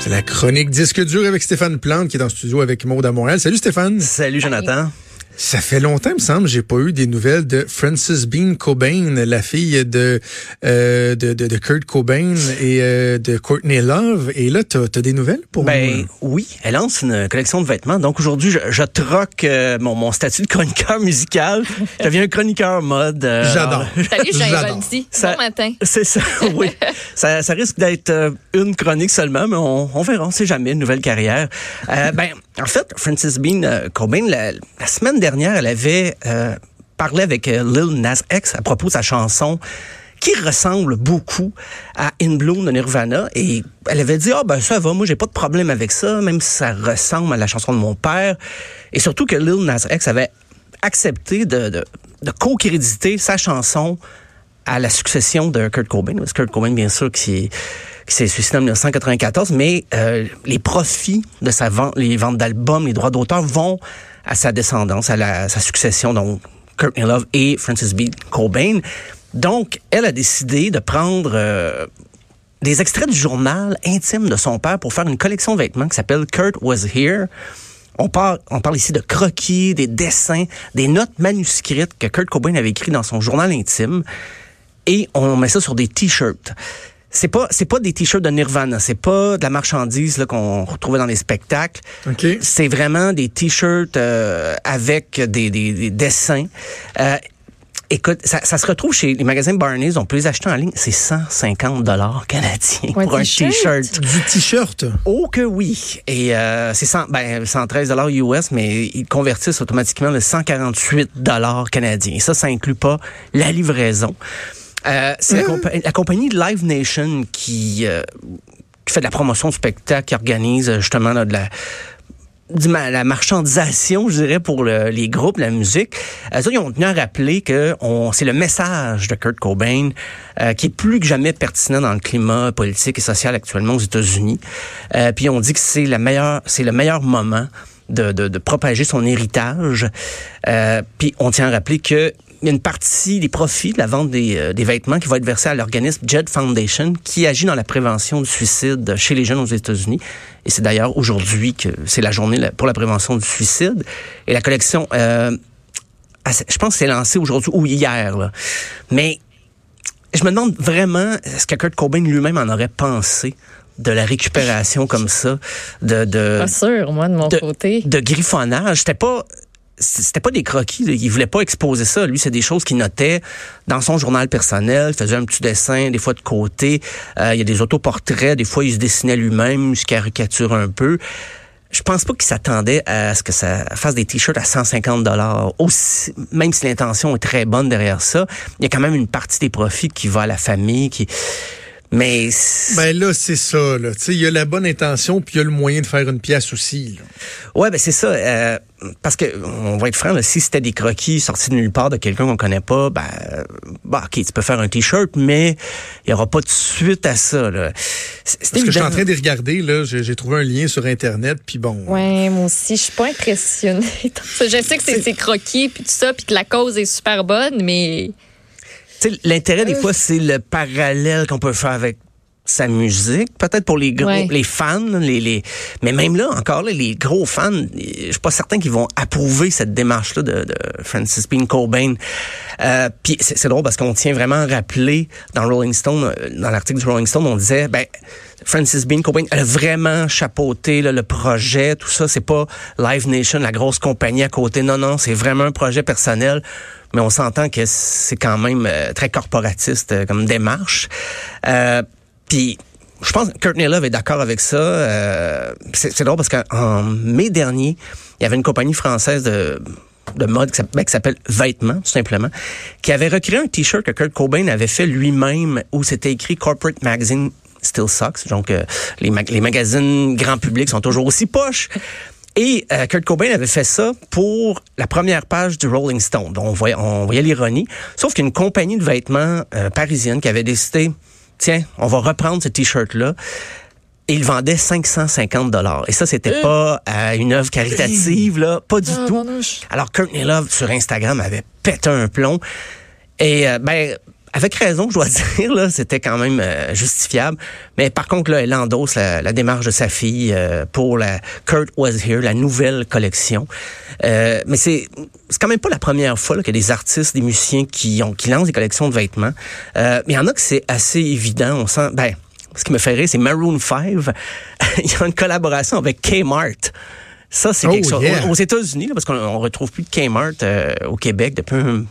C'est la chronique disque dur avec Stéphane Plante qui est en studio avec Maud à Montréal. Salut Stéphane. Salut Jonathan. Ça fait longtemps, il me semble, j'ai pas eu des nouvelles de Frances Bean Cobain, la fille de euh, de, de, de, Kurt Cobain et euh, de Courtney Love. Et là, t'as as des nouvelles pour Ben oui, elle lance une collection de vêtements. Donc aujourd'hui, je, je troque euh, mon, mon statut de chroniqueur musical. Je deviens un chroniqueur mode. Euh, J'adore. Salut, Jean ici. Bon matin. C'est ça, oui. ça, ça risque d'être euh, une chronique seulement, mais on, on verra. On sait jamais une nouvelle carrière. ben en fait, Frances Bean Cobain la, semaine dernière elle avait euh, parlé avec euh, Lil Nas X à propos de sa chanson qui ressemble beaucoup à In Bloom de Nirvana. Et elle avait dit ah ben ça va moi j'ai pas de problème avec ça même si ça ressemble à la chanson de mon père. Et surtout que Lil Nas X avait accepté de, de, de co-créditer sa chanson à la succession de Kurt Cobain. Kurt Cobain, bien sûr, qui, s'est suicidé en 1994, mais euh, les profits de sa vente, les ventes d'albums, les droits d'auteur vont à sa descendance, à, la, sa succession, donc Courtney Love et Francis B. Cobain. Donc, elle a décidé de prendre euh, des extraits du journal intime de son père pour faire une collection de vêtements qui s'appelle Kurt Was Here. On parle, on parle ici de croquis, des dessins, des notes manuscrites que Kurt Cobain avait écrites dans son journal intime. Et on met ça sur des t-shirts c'est pas c'est pas des t-shirts de Nirvana, c'est pas de la marchandise là qu'on retrouvait dans les spectacles. Okay. C'est vraiment des t-shirts euh, avec des, des, des dessins. Euh, Écoute, ça, ça, se retrouve chez les magasins Barney's. On peut les acheter en ligne. C'est 150 dollars canadiens pour un t-shirt? Du t-shirt? Oh que oui. Et euh, c'est 100, ben, 113 dollars US, mais ils convertissent automatiquement le 148 dollars canadiens. Et ça, ça inclut pas la livraison. Euh, c'est la, compagnie Live Nation qui, euh, qui, fait de la promotion de spectacle, qui organise justement là, de la la marchandisation, je dirais, pour le, les groupes, la musique. Euh, ils ont tenu à rappeler que c'est le message de Kurt Cobain euh, qui est plus que jamais pertinent dans le climat politique et social actuellement aux États-Unis. Euh, puis on dit que c'est la meilleure, c'est le meilleur moment de, de, de, propager son héritage. Euh, puis on tient à rappeler que il y a une partie des profits de la vente des, euh, des vêtements qui va être versée à l'organisme Jed Foundation, qui agit dans la prévention du suicide chez les jeunes aux États-Unis. Et c'est d'ailleurs aujourd'hui que c'est la journée pour la prévention du suicide. Et la collection, euh, je pense que c'est lancé aujourd'hui ou hier. Là. Mais je me demande vraiment, est-ce que Kurt Cobain lui-même en aurait pensé de la récupération comme ça, de, de pas sûr, moi de mon côté, de griffonnage? C'était pas c'était pas des croquis. Il voulait pas exposer ça. Lui, c'est des choses qu'il notait dans son journal personnel. Il faisait un petit dessin, des fois de côté. Euh, il y a des autoportraits. Des fois, il se dessinait lui-même, il se caricature un peu. Je pense pas qu'il s'attendait à ce que ça fasse des t-shirts à 150 dollars. Même si l'intention est très bonne derrière ça, il y a quand même une partie des profits qui va à la famille, qui mais ben là c'est ça là, tu sais il y a la bonne intention puis il y a le moyen de faire une pièce aussi. Là. Ouais ben c'est ça euh, parce que on va être franc là, si c'était des croquis sortis de nulle part de quelqu'un qu'on connaît pas, ben bah OK, tu peux faire un t-shirt mais il y aura pas de suite à ça là. Parce que je suis en train de regarder là, j'ai trouvé un lien sur internet puis bon. Ouais, moi aussi je suis pas impressionnée. je sais que c'est des croquis puis tout ça puis que la cause est super bonne mais L'intérêt, des fois, c'est le parallèle qu'on peut faire avec sa musique, peut-être pour les gros, les fans, les, les, mais même là, encore là, les gros fans, je suis pas certain qu'ils vont approuver cette démarche-là de, de, Francis Bean Cobain. Euh, Puis c'est drôle parce qu'on tient vraiment à rappeler dans Rolling Stone, euh, dans l'article du Rolling Stone, on disait, ben Francis Bean Cobain elle a vraiment chapeauté là, le projet, tout ça. C'est pas Live Nation, la grosse compagnie à côté. Non, non, c'est vraiment un projet personnel mais on s'entend que c'est quand même euh, très corporatiste euh, comme démarche. Euh, puis je pense que Courtney Love est d'accord avec ça. Euh, c'est drôle parce qu'en mai dernier, il y avait une compagnie française de de mode ben, qui s'appelle Vêtements, tout simplement, qui avait recréé un T-shirt que Kurt Cobain avait fait lui-même où c'était écrit Corporate Magazine Still Sucks. Donc, les, les magazines grand public sont toujours aussi poches. Et euh, Kurt Cobain avait fait ça pour la première page du Rolling Stone. Donc, on voyait, on voyait l'ironie. Sauf qu'une compagnie de vêtements euh, parisienne qui avait décidé, tiens, on va reprendre ce T-shirt-là. Et il vendait 550 dollars. Et ça, c'était euh. pas une œuvre caritative, là, pas du ah, tout. Alors, Courtney Love, sur Instagram, avait pété un plomb. Et, ben, avec raison, je dois dire, là, c'était quand même euh, justifiable. Mais par contre, là, elle endosse la, la démarche de sa fille euh, pour la Kurt Was Here, la nouvelle collection. Euh, mais c'est c'est quand même pas la première fois qu'il y a des artistes, des musiciens qui ont qui lancent des collections de vêtements. mais il y en a que c'est assez évident. On sent, ben, ce qui me fait rire, c'est Maroon 5. il y a une collaboration avec Kmart. Ça, c'est quelque oh, chose. Aux États-Unis, parce qu'on retrouve plus de Kmart au Québec depuis un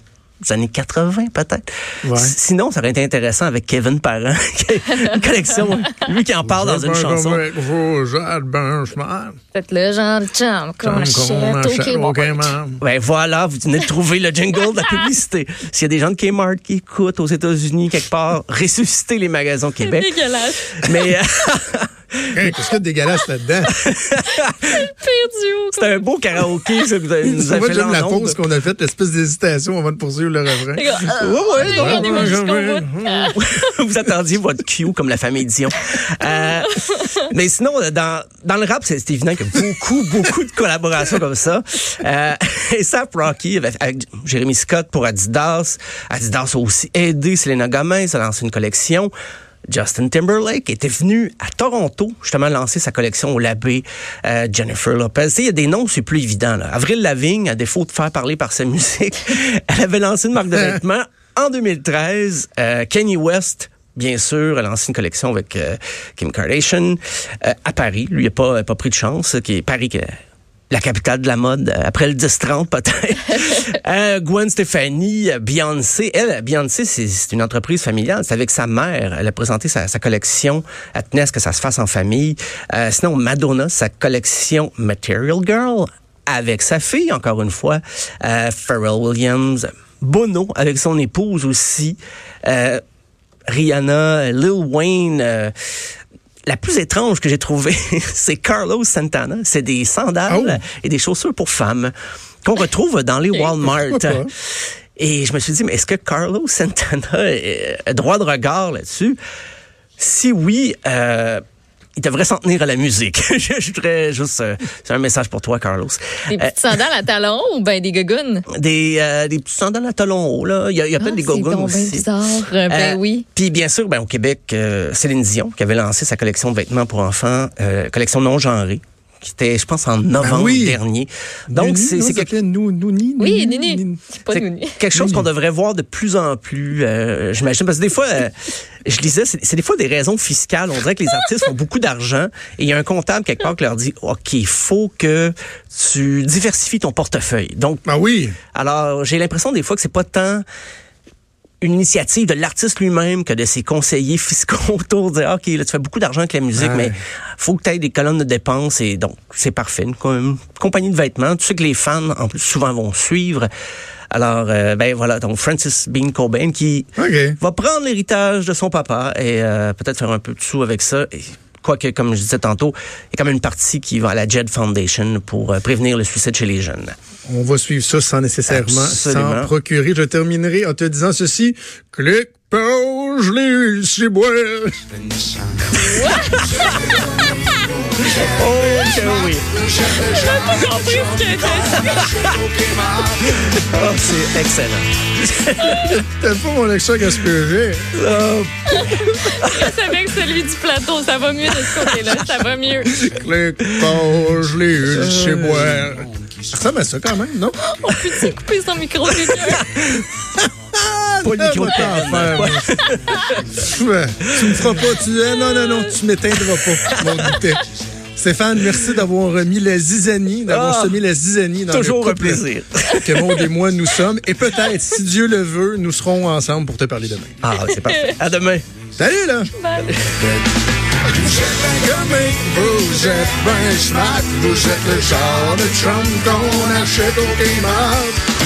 années 80 peut-être. Sinon, ça aurait été intéressant avec Kevin Parent, une collection, lui qui en parle dans une chanson. Faites le genre de chum qu'on achète au Kmart. Ben voilà, vous venez de trouver le jingle de la publicité. S'il y a des gens de Kmart qui écoutent aux États-Unis quelque part, ressusciter les magasins au Québec. C'est Qu'est-ce qu'il y a de dégueulasse là-dedans? C'était un beau karaoké, ça, que vous avez, nous fait j'aime la pause qu'on a faite, l'espèce d'hésitation avant de poursuivre le refrain. vous attendiez votre cue comme la famille Dion. Euh, mais sinon, dans, dans le rap, c'est évident qu'il y a beaucoup, beaucoup de collaborations comme ça. Euh, et ça, Rocky, avec, avec Jérémy Scott pour Adidas. Adidas a aussi aidé Selena Gomez à lancer une collection. Justin Timberlake était venu à Toronto justement lancer sa collection au labé euh, Jennifer Lopez. Il y a des noms, c'est plus évident. Avril Lavigne, à défaut de faire parler par sa musique, elle avait lancé une marque de vêtements en 2013. Euh, Kanye West bien sûr, a lancé une collection avec euh, Kim Kardashian à Paris. Lui, il n'a pas, pas pris de chance, qui est Paris la capitale de la mode euh, après le 10-30 peut-être. euh, Gwen Stefani, Beyoncé. Elle, Beyoncé, c'est une entreprise familiale. C'est avec sa mère. Elle a présenté sa, sa collection. Elle tenait à ce que ça se fasse en famille. Euh, sinon, Madonna, sa collection Material Girl avec sa fille, encore une fois. Euh, Pharrell Williams. Bono avec son épouse aussi. Euh, Rihanna, Lil Wayne la plus étrange que j'ai trouvée, c'est Carlos Santana. C'est des sandales oh. et des chaussures pour femmes qu'on retrouve dans les Walmart. Et je me suis dit, mais est-ce que Carlos Santana a droit de regard là-dessus? Si oui, euh, il devrait s'en tenir à la musique. je voudrais juste, euh, c'est un message pour toi, Carlos. Des petites euh, sandales à talons ou ben des gogoons? Des, euh, des petites sandales à talons hauts, là. Il y a, il y a peut-être ah, des gogoons aussi. bizarre. ben oui. Puis bien sûr, ben, au Québec, Céline Dion, qui avait lancé sa collection de vêtements pour enfants, collection non genrée qui était, je pense, en novembre ben dernier. Donc, c'est quelque... Nous, nous, oui, Nini. C'est pas quelque chose qu'on devrait voir de plus en plus, euh, j'imagine. Parce que des fois, euh, je disais, c'est des fois des raisons fiscales. On dirait que les artistes font beaucoup d'argent et il y a un comptable quelque part qui leur dit, OK, il faut que tu diversifies ton portefeuille. Donc, ben oui. Alors, j'ai l'impression des fois que c'est pas tant une initiative de l'artiste lui-même que de ses conseillers fiscaux autour de dire, OK, là, tu fais beaucoup d'argent avec la musique, mais faut que tu aies des colonnes de dépenses et donc, c'est parfait. Une, compagnie de vêtements, tu sais que les fans, en plus, souvent vont suivre. Alors, euh, ben voilà, donc Francis Bean Cobain qui va prendre l'héritage de son papa et euh, peut-être faire un peu de sous avec ça. Et, quoique, comme je disais tantôt, il y a quand même une partie qui va à la JED Foundation pour euh, prévenir le suicide chez les jeunes. On va suivre ça sans nécessairement s'en procurer. Je terminerai en te disant ceci. Clic, pause, les bois. Oh que oui. J'ai pas compris ce que Oh, c'est excellent. T'aimes pas mon accent gaspillé? Oh. C'est avec celui du plateau. Ça va mieux de ce côté-là. Ça va mieux. Clic, pause, les chez bois. Ça ressemble à ça quand même, non? On peut-tu couper son micro? Pas le micro de tu, me feras pas. Tu, non, non, non, tu m'éteindras pas, mon goûter. Stéphane, merci d'avoir mis la zizanie, d'avoir ah, semé la zizanie dans toujours le un plaisir. que Maud et moi nous sommes. Et peut-être, si Dieu le veut, nous serons ensemble pour te parler demain. Ah, c'est parfait. À demain. Salut, là. Bye. Vous êtes un gummy, vous êtes ben schmack, vous êtes le genre de Trump qu'on achète au.